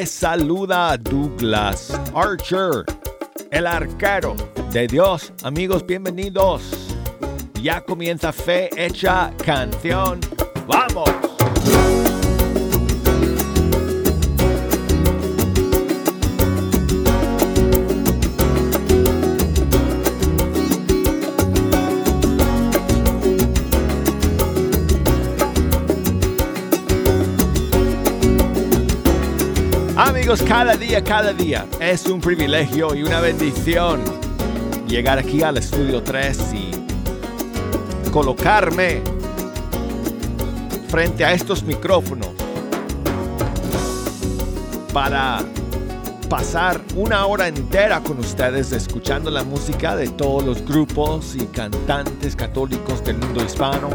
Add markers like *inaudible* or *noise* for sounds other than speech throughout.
les saluda Douglas Archer, el arquero de Dios. Amigos, bienvenidos. Ya comienza Fe Hecha Canción. ¡Vamos! Cada día, cada día es un privilegio y una bendición llegar aquí al estudio 3 y colocarme frente a estos micrófonos para pasar una hora entera con ustedes escuchando la música de todos los grupos y cantantes católicos del mundo hispano.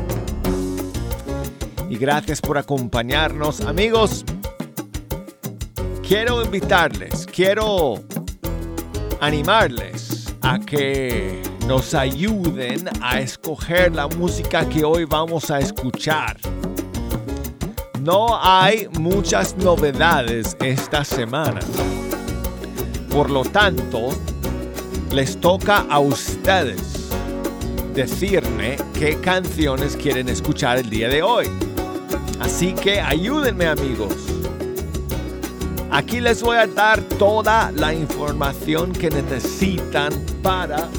Y gracias por acompañarnos, amigos quiero invitarles, quiero animarles a que nos ayuden a escoger la música que hoy vamos a escuchar. No hay muchas novedades esta semana. Por lo tanto, les toca a ustedes decirme qué canciones quieren escuchar el día de hoy. Así que ayúdenme amigos Aquí les voy a dar toda la información que necesitan para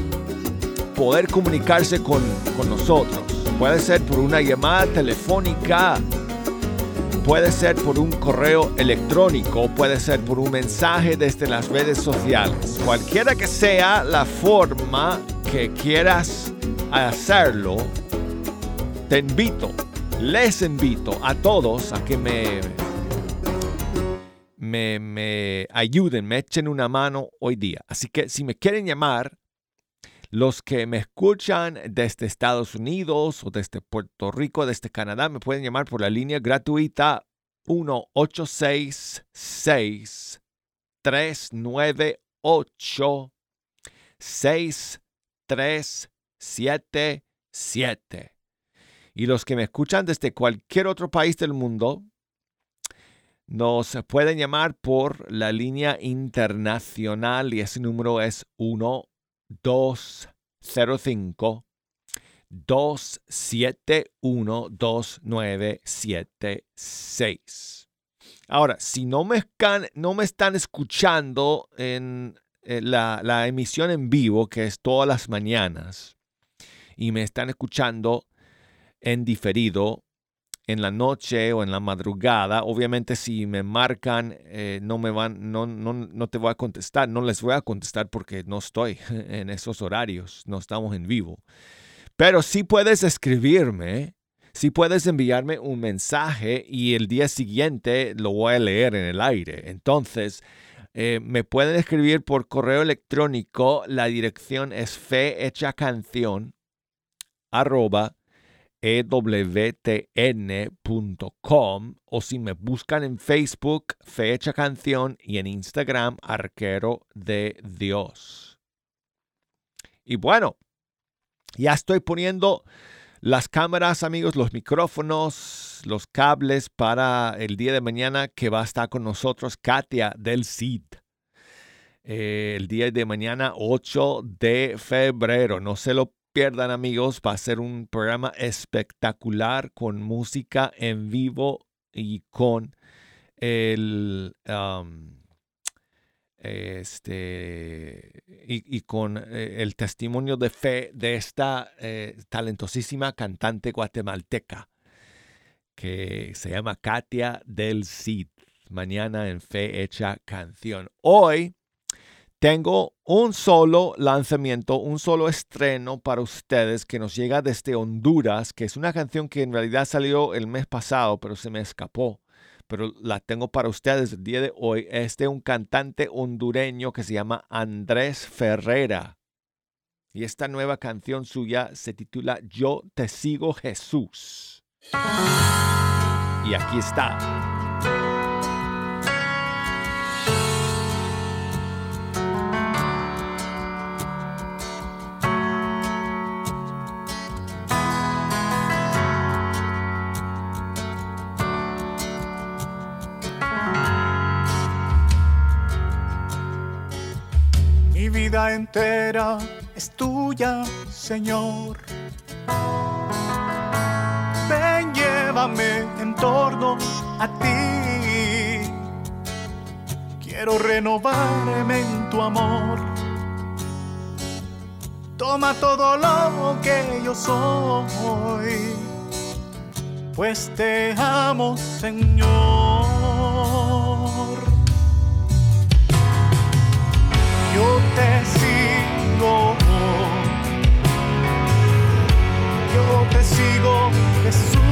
poder comunicarse con, nosotros. Puede ser por una llamada telefónica, puede ser por un correo electrónico, puede ser por un mensaje desde las redes sociales. Cualquiera que sea la forma que quieras hacerlo, te invito, les invito a todos a que me me, ayuden, me echen una mano hoy día. Así que si me quieren llamar, los que me escuchan desde Estados Unidos o desde Puerto Rico, desde Canadá, me pueden llamar por la línea gratuita 1866 398 6377. Y los que me escuchan desde cualquier otro país del mundo, nos pueden llamar por la línea internacional y ese número es 1205 271 2976. Ahora, si no me, no me están escuchando en eh, la emisión en vivo, que es todas las mañanas, y me están escuchando en diferido, en la noche o en la madrugada. Obviamente si me marcan, eh, no me van, no, no, no te voy a contestar, no les voy a contestar porque no estoy *laughs* en esos horarios, no estamos en vivo. Pero sí puedes escribirme, sí puedes enviarme un mensaje y el día siguiente lo voy a leer en el aire. Entonces, eh, me pueden escribir por correo electrónico. La dirección es fehechacanción arroba ewtn.com o si me buscan en Facebook, Fecha Canción y en Instagram, Arquero de Dios. Y bueno, ya estoy poniendo las cámaras, amigos, los micrófonos, los cables para el día de mañana que va a estar con nosotros Katia del CID. Eh, el día de mañana 8 de febrero. No se lo pierdan amigos, va a ser un programa espectacular con música en vivo y con el este y, con eh, el testimonio de fe de esta eh, talentosísima cantante guatemalteca que se llama Katia del Cid. Mañana en Fe Hecha Canción. Hoy tengo un solo lanzamiento, un solo estreno para ustedes que nos llega desde Honduras, que es una canción que en realidad salió el mes pasado, pero se me escapó. Pero la tengo para ustedes el día de hoy. Es de un cantante hondureño que se llama Andrés Ferrera. Y esta nueva canción suya se titula Yo te sigo Jesús. Y aquí está. Vida entera es tuya, Señor. Ven, llévame en torno a ti. Quiero renovarme en tu amor. Toma todo lo que yo soy, pues te amo, Señor. Jesús.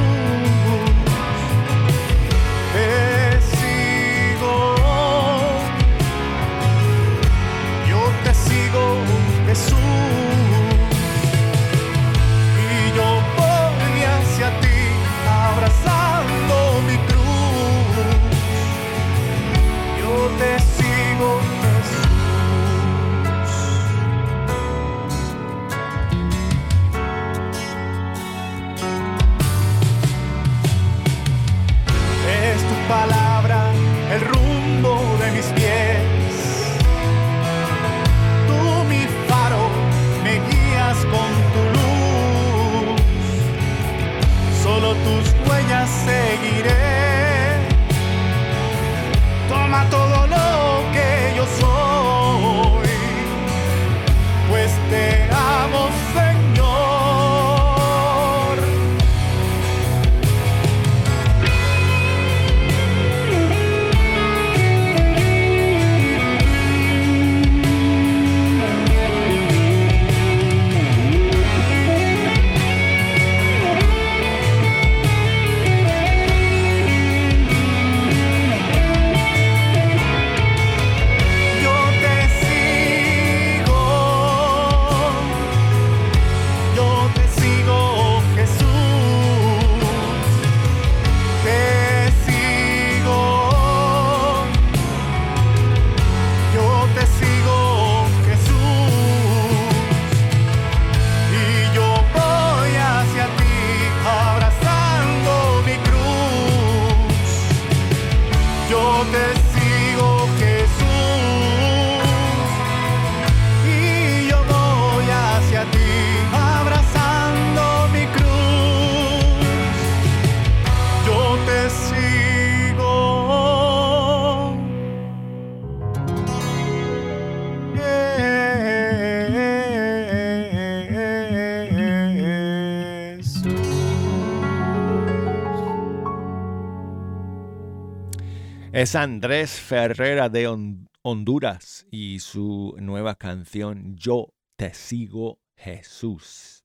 Es Andrés Ferrera de Hon- Honduras y su nueva canción Yo te sigo Jesús.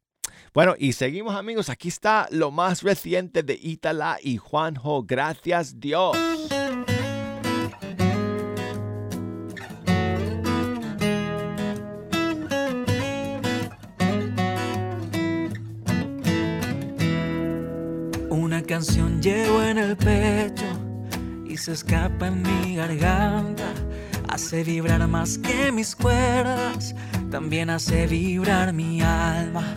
Bueno, y seguimos amigos, aquí está lo más reciente de Itala y Juanjo, gracias Dios. Una canción llevo en el pecho se escapa en mi garganta. Hace vibrar más que mis cuerdas, también hace vibrar mi alma.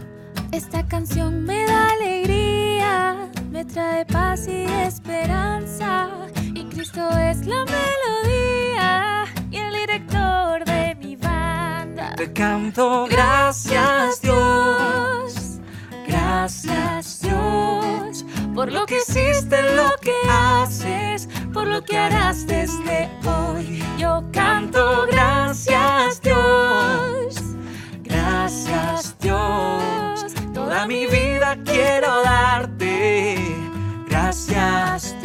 Esta canción me da alegría, me trae paz y esperanza. Y Cristo es la melodía y el director de mi banda. Te canto gracias Dios, gracias Dios, por lo que hiciste, lo que haces, por lo que harás desde hoy. Yo canto gracias Dios, gracias Dios, toda mi vida quiero darte, gracias Dios.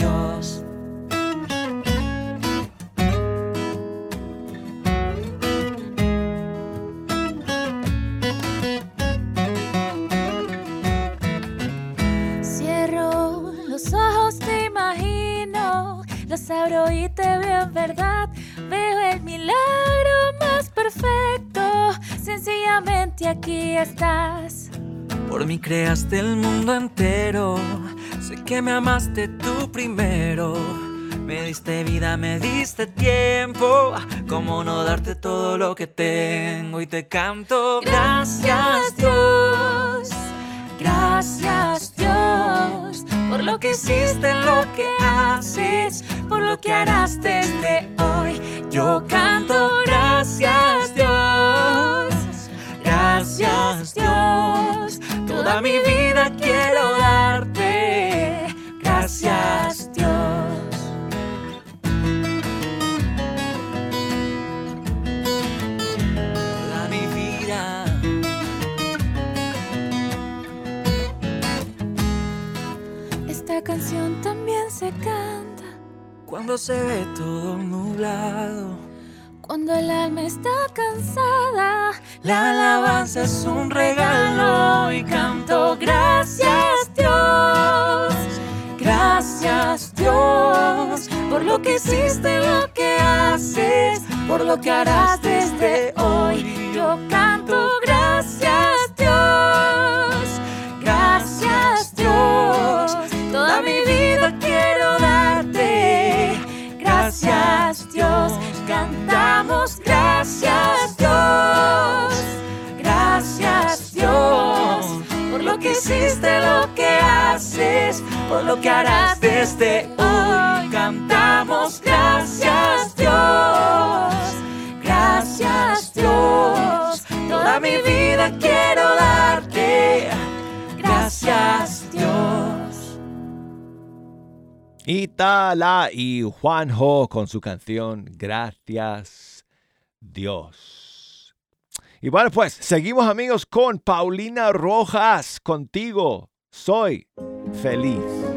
Los abro y te veo en verdad. Veo el milagro más perfecto, sencillamente aquí estás. Por mí creaste el mundo entero. Sé que me amaste tú primero. Me diste vida, me diste tiempo. ¿Cómo no darte todo lo que tengo? Y te canto. Gracias Dios. Gracias Dios. Por lo que hiciste, lo que haces, por lo que harás desde hoy. Yo canto gracias Dios, gracias Dios, toda mi vida quiero darte gracias se canta Cuando se ve todo nublado, cuando el alma está cansada. la alabanza es un regalo y canto gracias Dios, gracias Dios por lo que hiciste, lo que haces, por lo que harás desde hoy. Yo canto gracias gracias Dios, cantamos gracias Dios, gracias Dios, por lo que hiciste, lo que haces, por lo que harás desde hoy, cantamos gracias Dios, gracias Dios, toda mi vida quiero darte. Gracias Dios. Itala y Juanjo con su canción Gracias Dios. Y bueno, pues seguimos amigos con Paulina Rojas. Contigo soy feliz.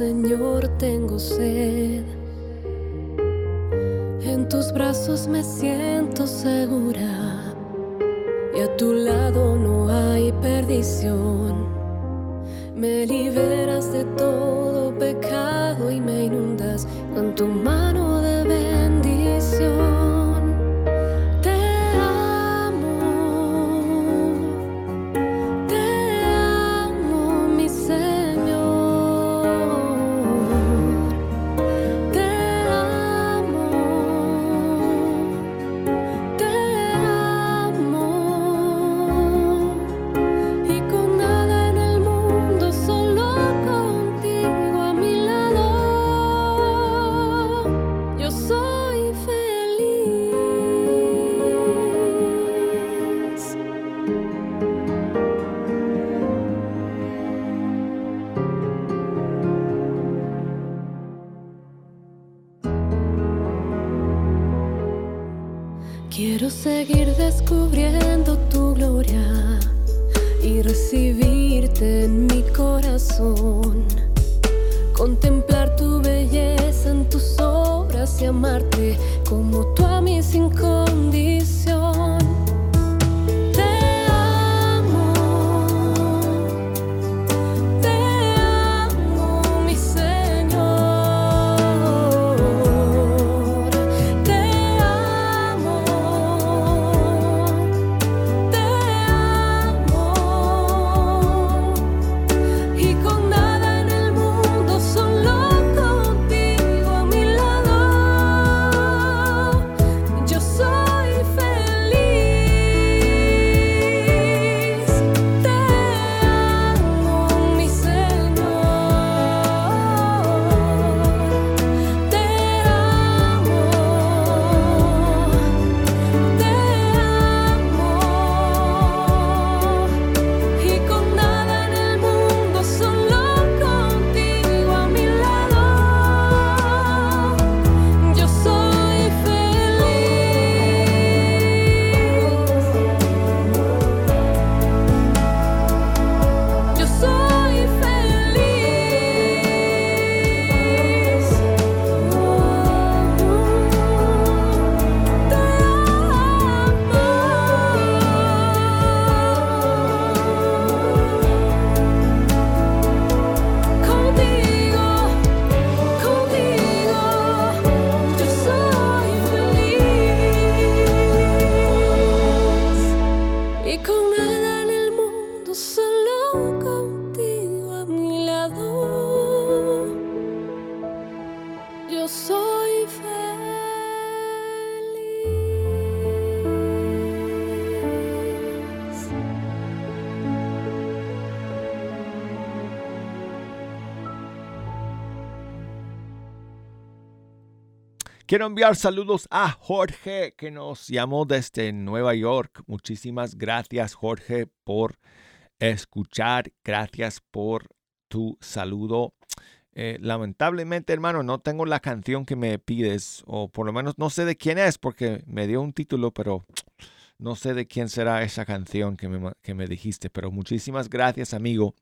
Señor, tengo sed. Como tú a mí sin condición. Quiero enviar saludos a Jorge que nos llamó desde Nueva York. Muchísimas gracias Jorge por escuchar. Gracias por tu saludo. Eh, lamentablemente, hermano, no tengo la canción que me pides, o por lo menos no sé de quién es, porque me dio un título, pero no sé de quién será esa canción que me, que me dijiste. Pero muchísimas gracias, amigo,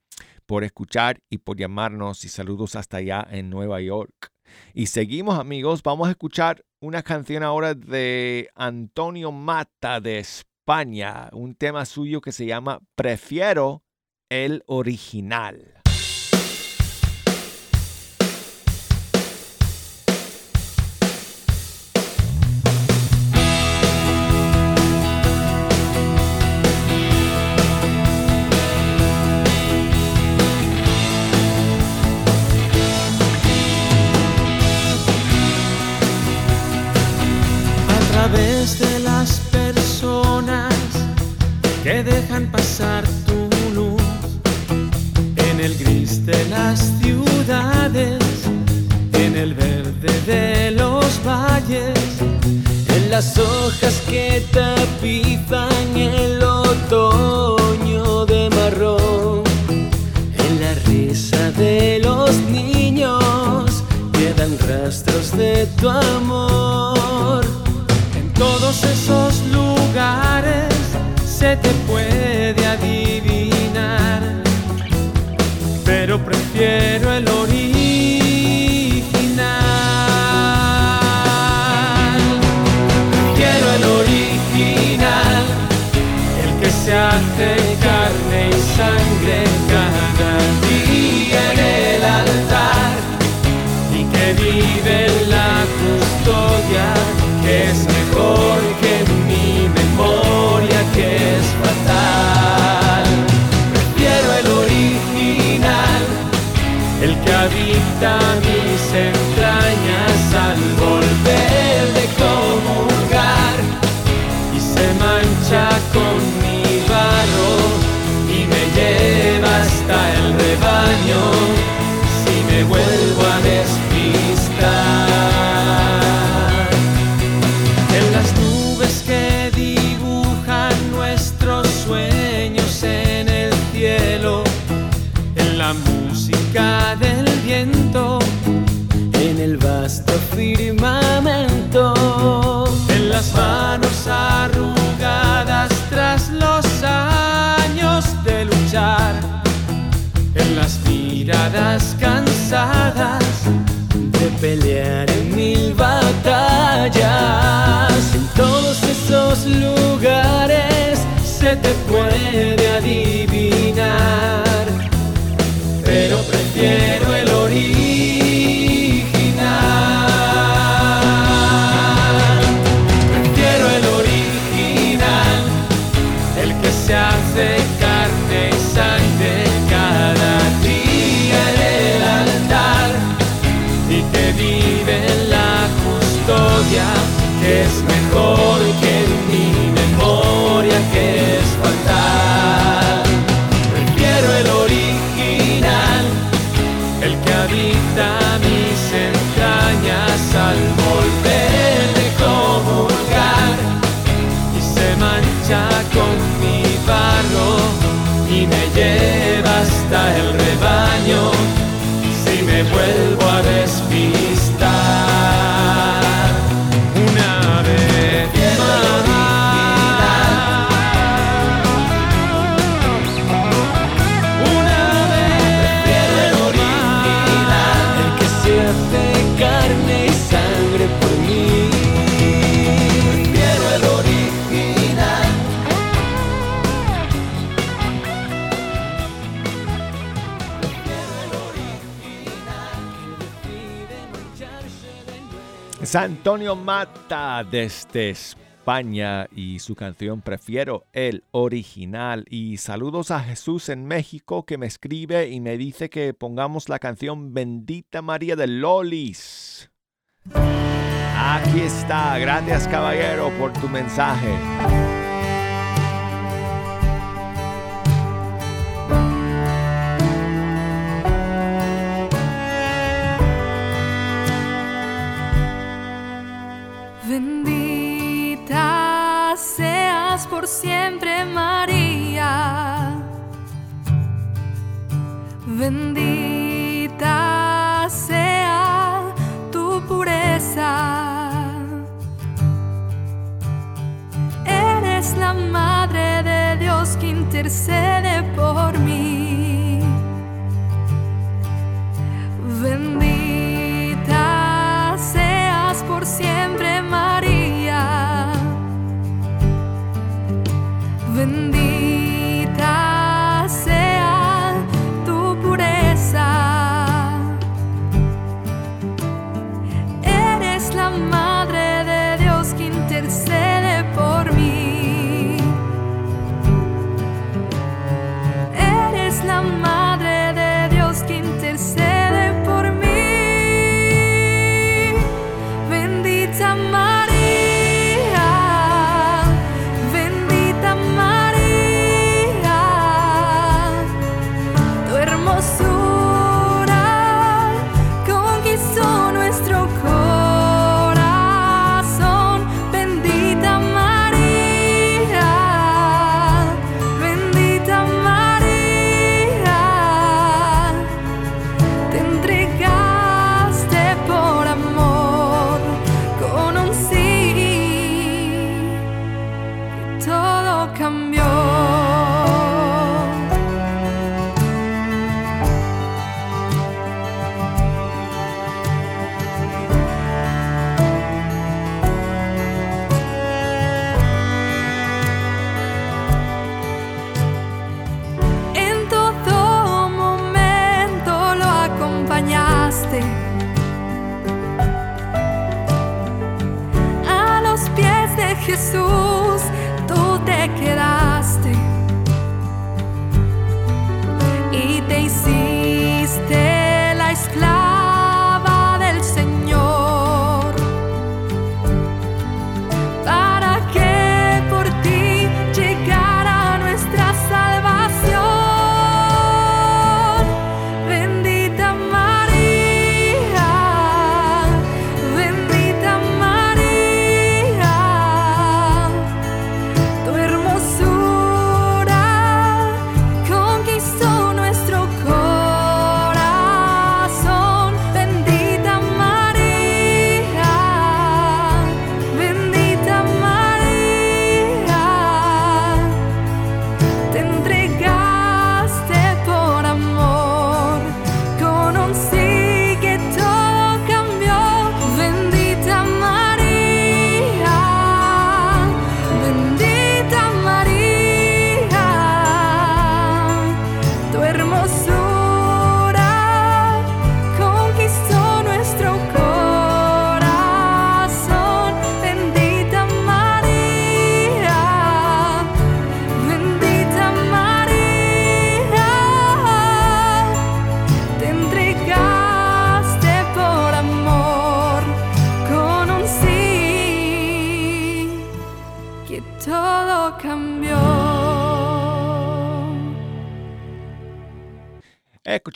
por escuchar y por llamarnos y saludos hasta allá en Nueva York. Y seguimos, amigos, vamos a escuchar una canción ahora de Antonio Mata de España, un tema suyo que se llama Prefiero el original. Pasar tu luz en el gris de las ciudades, en el verde de los valles, en las hojas que tapizan el otoño de marrón, en la risa de los niños quedan rastros de tu amor. En todos esos lugares se te puede adivinar, pero prefiero el original. down. Las manos arrugadas tras los años de luchar, en las miradas cansadas de pelear en mil batallas. En todos esos lugares se te puede adivinar, Antonio Mata desde España y su canción Prefiero el original. Y saludos a Jesús en México que me escribe y me dice que pongamos la canción Bendita María de Lolis. Aquí está. Gracias caballero por tu mensaje. Bendita sea tu pureza. Eres la madre de Dios que intercede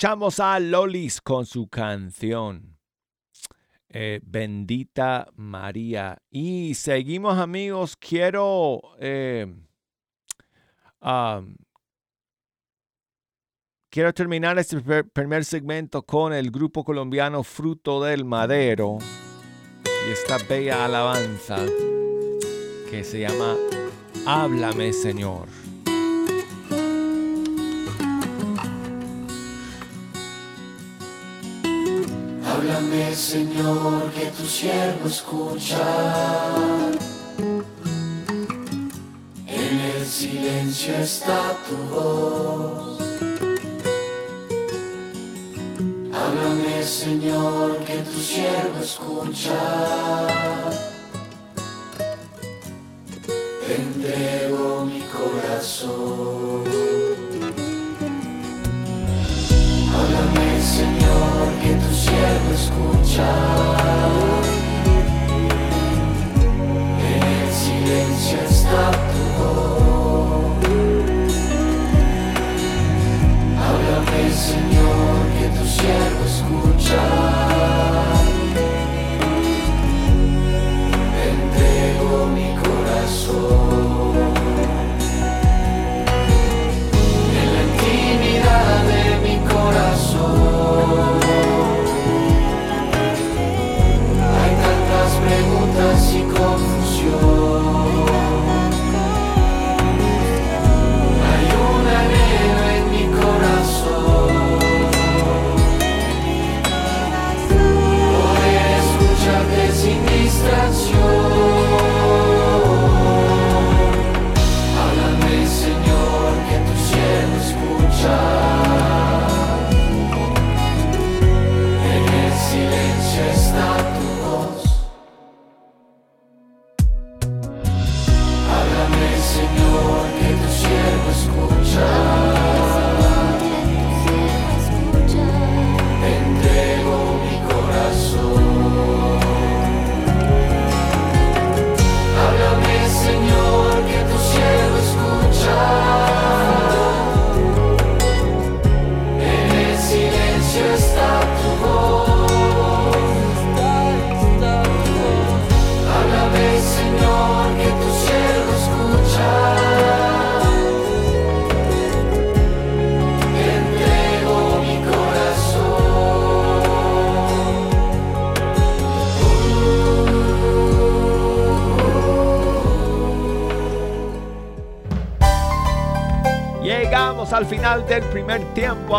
Escuchamos a Lolis con su canción eh, Bendita María. Y seguimos amigos, quiero eh, quiero terminar este primer segmento con el grupo colombiano Fruto del Madero y esta bella alabanza que se llama Háblame Señor. Háblame, Señor, que tu siervo escucha. En el silencio está tu voz. Háblame, Señor, que tu siervo escucha. Te entrego mi corazón. Siervo escucha. En el silencio está tu voz. Háblame, Señor, que tu siervo escucha.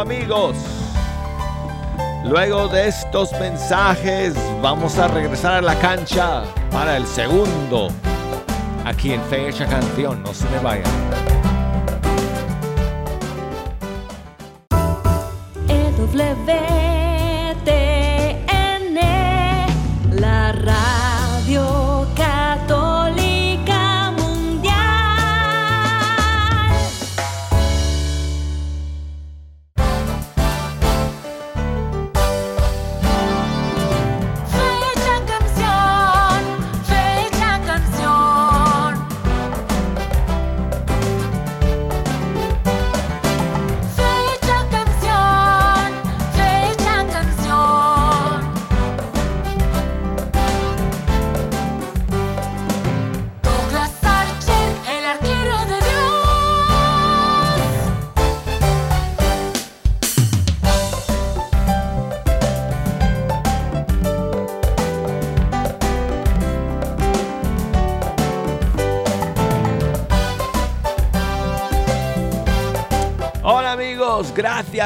Amigos. Luego de estos mensajes, vamos a regresar a la cancha para el segundo. Aquí en Fecha Canción, no se me vayan. EWTN,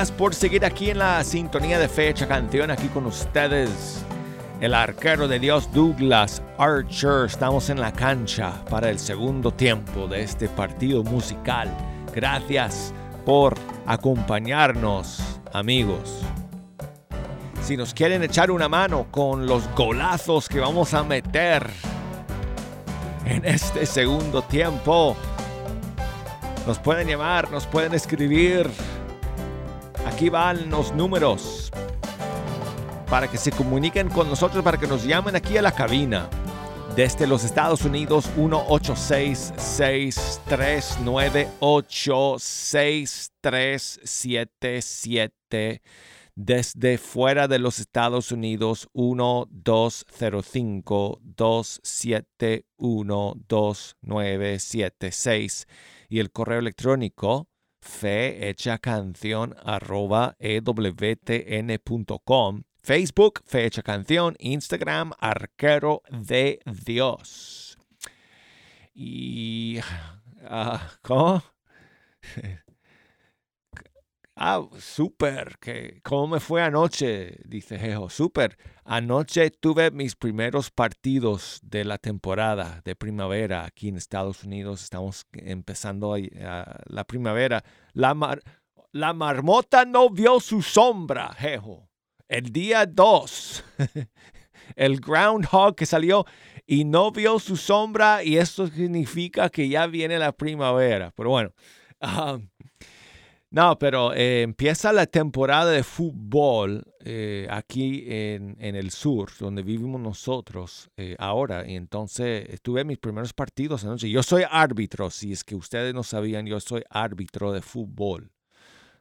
por seguir aquí en la sintonía de Fecha Canción, aquí con ustedes, el arquero de Dios Douglas Archer. Estamos en la cancha para el segundo tiempo de este partido musical. Gracias por acompañarnos, amigos. Si nos quieren echar una mano con los golazos que vamos a meter en este segundo tiempo, nos pueden llamar, nos pueden escribir. Aquí van los números para que se comuniquen con nosotros, para que nos llamen aquí a la cabina. Desde los Estados Unidos, 1-866-398-6377. Desde fuera de los Estados Unidos, 1-205-271-2976 y el correo electrónico fehechacanción arroba ewtn.com Facebook, Fecha Canción, Instagram, Arquero de Dios. Y... ah, ¿Cómo? *laughs* Ah, súper. ¿Cómo me fue anoche? Dice Jejo. Súper. Anoche tuve mis primeros partidos de la temporada de primavera aquí en Estados Unidos. Estamos empezando la primavera. La, la marmota no vio su sombra, Jejo. El día 2. *laughs* el groundhog que salió y no vio su sombra y esto significa que ya viene la primavera. Pero bueno. ah, no, pero eh, empieza la temporada de fútbol eh, aquí en, en el sur, donde vivimos nosotros eh, ahora. Y entonces estuve en mis primeros partidos anoche. Yo soy árbitro, si es que ustedes no sabían, yo soy árbitro de fútbol.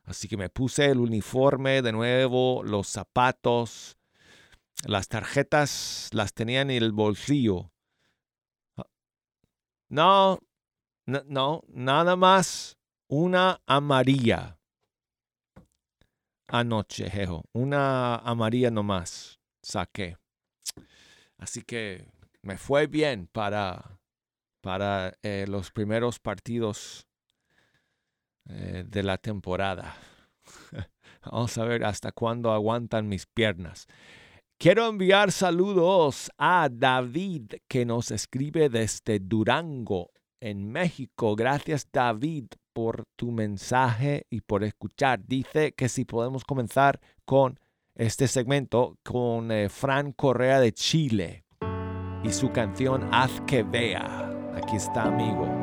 Así que me puse el uniforme de nuevo, los zapatos, las tarjetas las tenía en el bolsillo. Ah, No, no, no, nada más una amarilla anoche, jejo. Una amarilla nomás saqué. Así que me fue bien para, para eh, los primeros partidos eh, de la temporada. *laughs* Vamos a ver hasta cuándo aguantan mis piernas. Quiero enviar saludos a David que nos escribe desde Durango, en México. Gracias David por tu mensaje y por escuchar. Dice que si podemos comenzar con este segmento con eh, Fran Correa de Chile y su canción Haz que vea. Aquí está, amigo.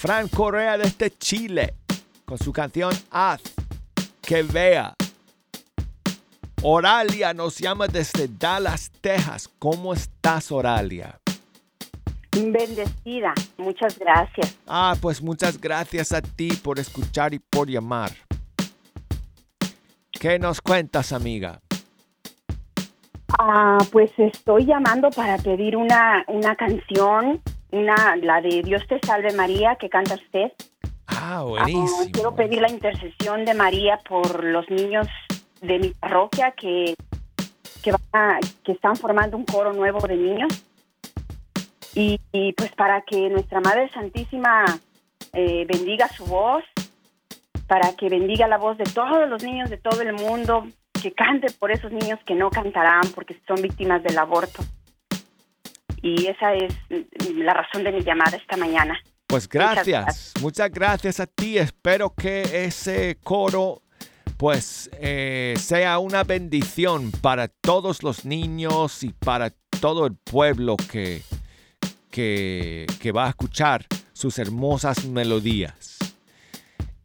Fran Correa desde Chile con su canción Haz que vea. Oralia nos llama desde Dallas, Texas. ¿Cómo estás, Oralia? Bendecida, muchas gracias. Ah, pues muchas gracias a ti por escuchar y por llamar. ¿Qué nos cuentas, amiga? Ah, pues estoy llamando para pedir una, una canción, una, la de Dios te salve María, que canta usted. Ah, Ah, buenísimo. quiero pedir la intercesión de María por los niños de mi parroquia que, que, van a- que están formando un coro nuevo de niños. Y, y, pues para que nuestra Madre Santísima eh, bendiga su voz, para que bendiga la voz de todos los niños de todo el mundo, que cante por esos niños que no cantarán porque son víctimas del aborto. Y esa es la razón de mi llamada esta mañana. Pues Muchas gracias, muchas gracias a ti. Espero que ese coro pues eh, sea una bendición para todos los niños y para todo el pueblo que, que, que va a escuchar sus hermosas melodías.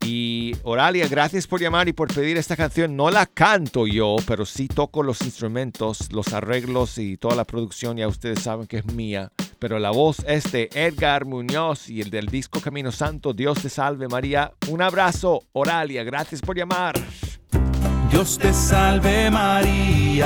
Y Oralia, gracias por llamar y por pedir esta canción. No la canto yo, pero sí toco los instrumentos, los arreglos y toda la producción. Ya ustedes saben que es mía. Pero la voz es de Edgar Muñoz y el del disco Camino Santo. Dios te salve María. Un abrazo, Oralia. Gracias por llamar. Dios te salve María.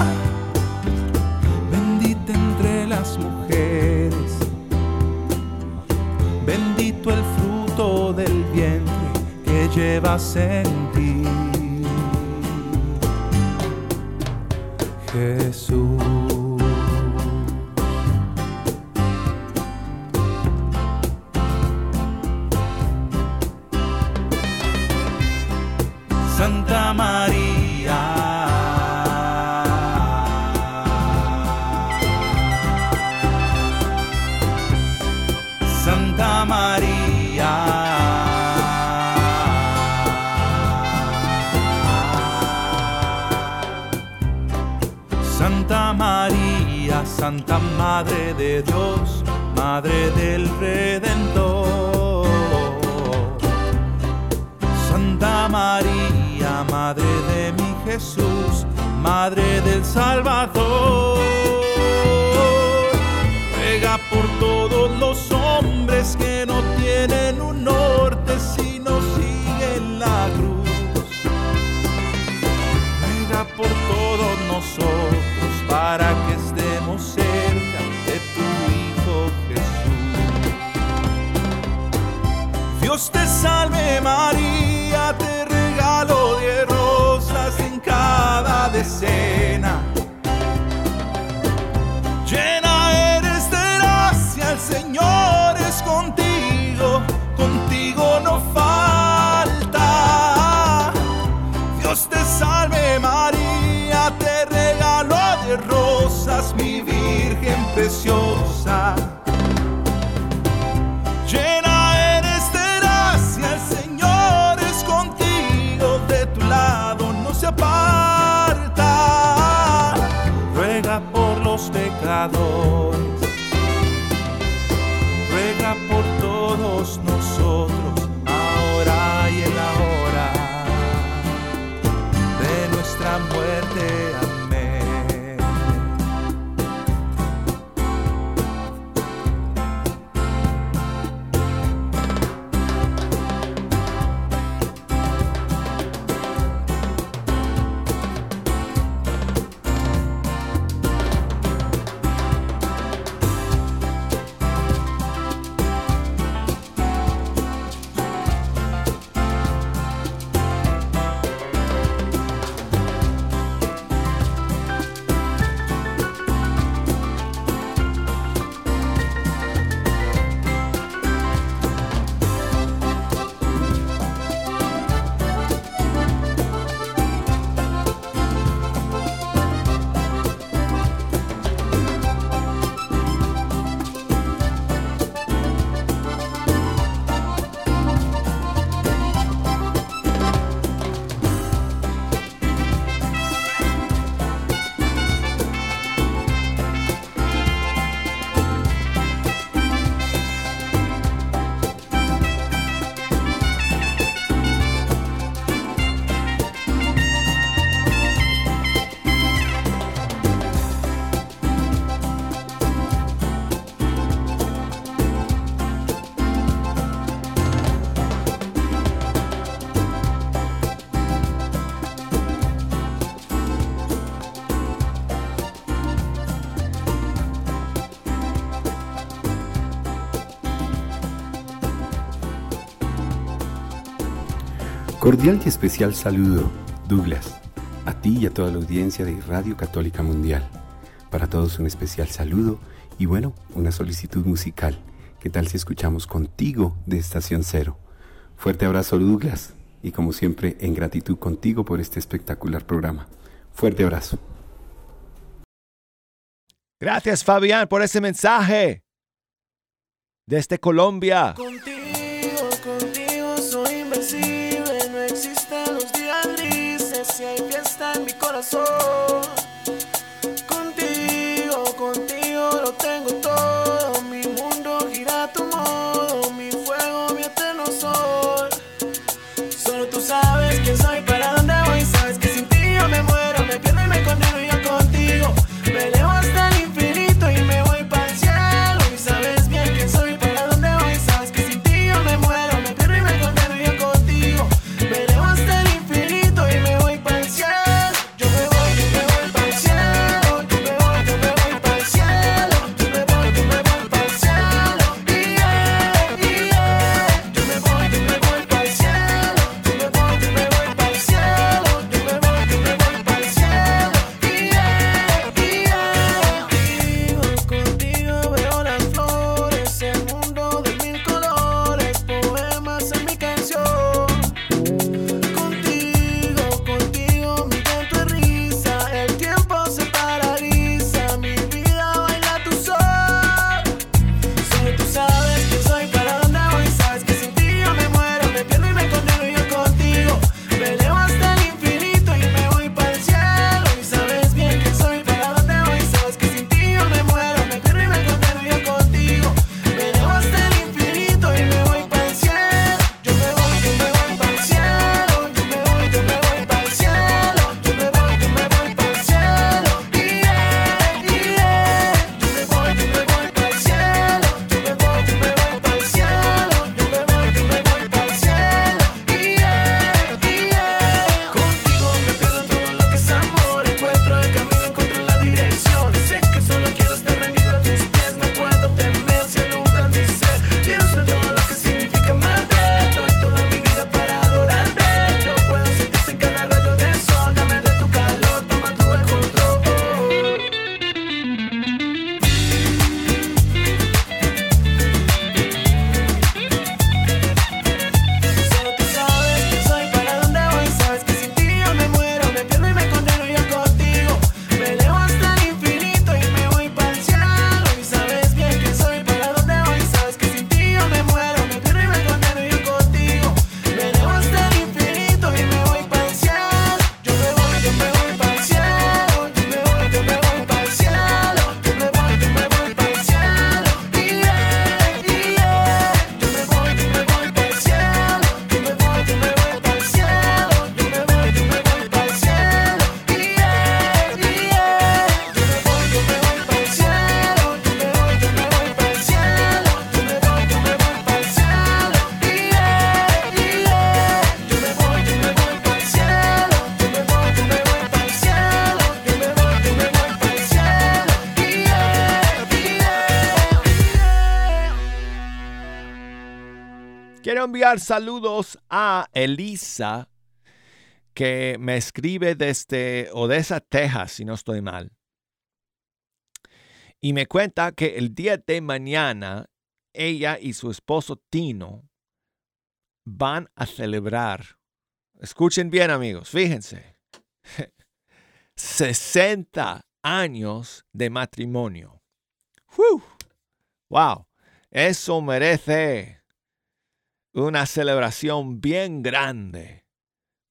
Llevas en ti. Jesús. Santa María. Santa Madre de Dios, Madre del Redentor. Santa María, Madre de mi Jesús, Madre del Salvador. Salve por Cordial y especial saludo, Douglas, a ti y a toda la audiencia de Radio Católica Mundial. Para todos un especial saludo y bueno, una solicitud musical. ¿Qué tal si escuchamos contigo de Estación Cero? Fuerte abrazo, Douglas, y como siempre, en gratitud contigo por este espectacular programa. Fuerte abrazo. Gracias, Fabián, por ese mensaje. Desde este Colombia. Contigo. corazón. saludos a Elisa, que me escribe desde Odessa, Texas, si no estoy mal. Y me cuenta que el día de mañana ella y su esposo Tino van a celebrar. Escuchen bien amigos, fíjense. *laughs* 60 años de matrimonio. ¡Wow! Eso merece una celebración bien grande.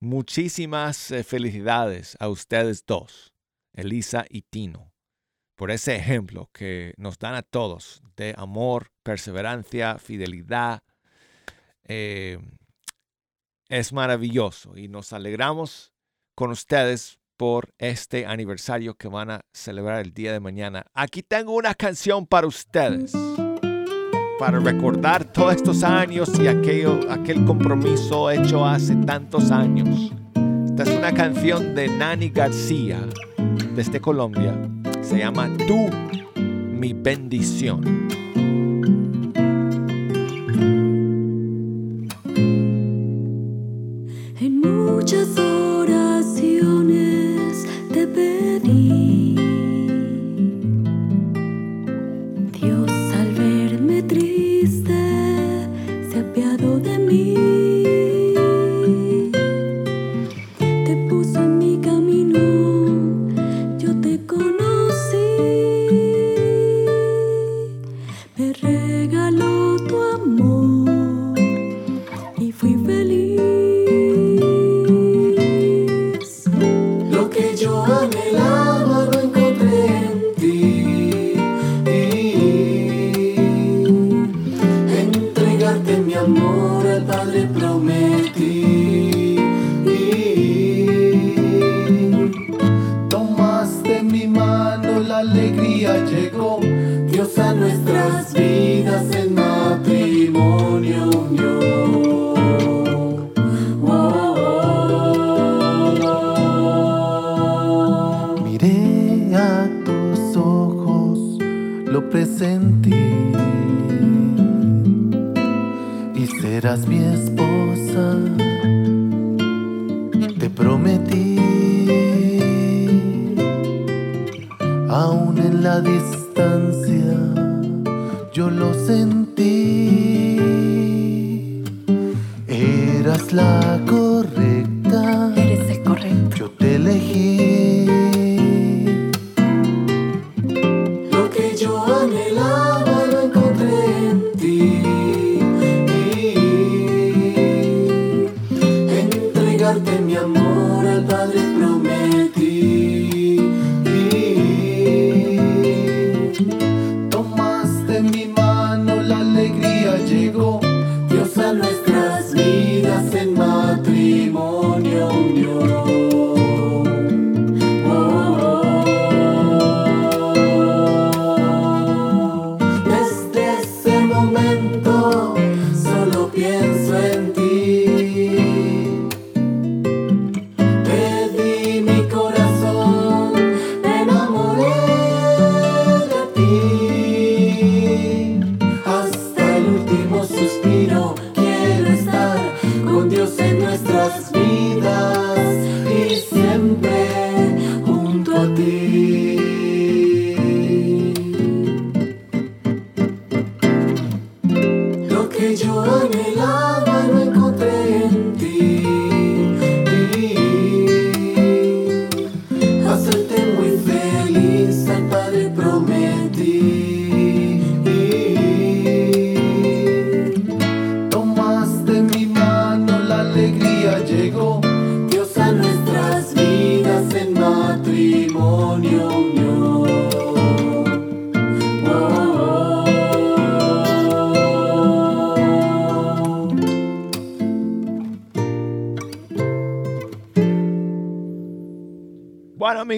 Muchísimas eh, felicidades a ustedes dos, Elisa y Tino, por ese ejemplo que nos dan a todos de amor, perseverancia, fidelidad. Em, es maravilloso y nos alegramos con ustedes por este aniversario que van a celebrar el día de mañana. Aquí tengo una canción para ustedes para recordar todos estos años y aquello, aquel compromiso hecho hace tantos años. Esta es una canción de Nani García desde Colombia. Se llama Tú, mi bendición.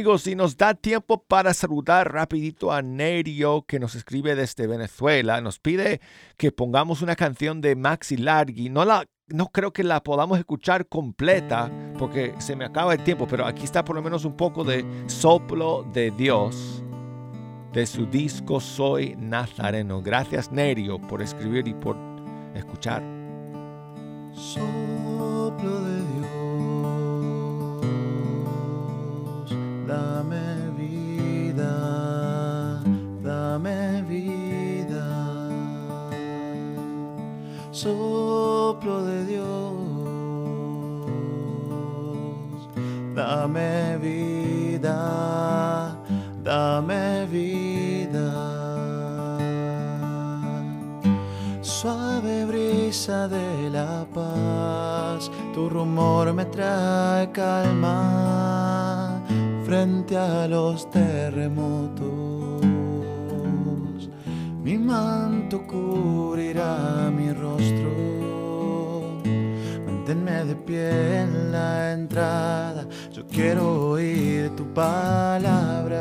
Amigos, si nos da tiempo para saludar rapidito a Nerio que nos escribe desde Venezuela, nos pide que pongamos una canción de Maxi Largi. No la, no creo que la podamos escuchar completa porque se me acaba el tiempo, pero aquí está por lo menos un poco de soplo de Dios de su disco Soy Nazareno. Gracias Nerio por escribir y por escuchar. Soplo Soplo de Dios, dame vida, dame vida. Suave brisa de la paz, tu rumor me trae calma frente a los terremotos. Mi manto cubrirá mi rostro. Manténme de pie en la entrada. Yo quiero oír tu palabra.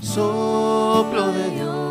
Soplo de Dios.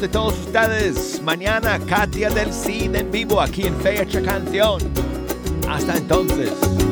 De todos ustedes. Mañana Katia del Cid en vivo aquí en Fecha Canción. Hasta entonces.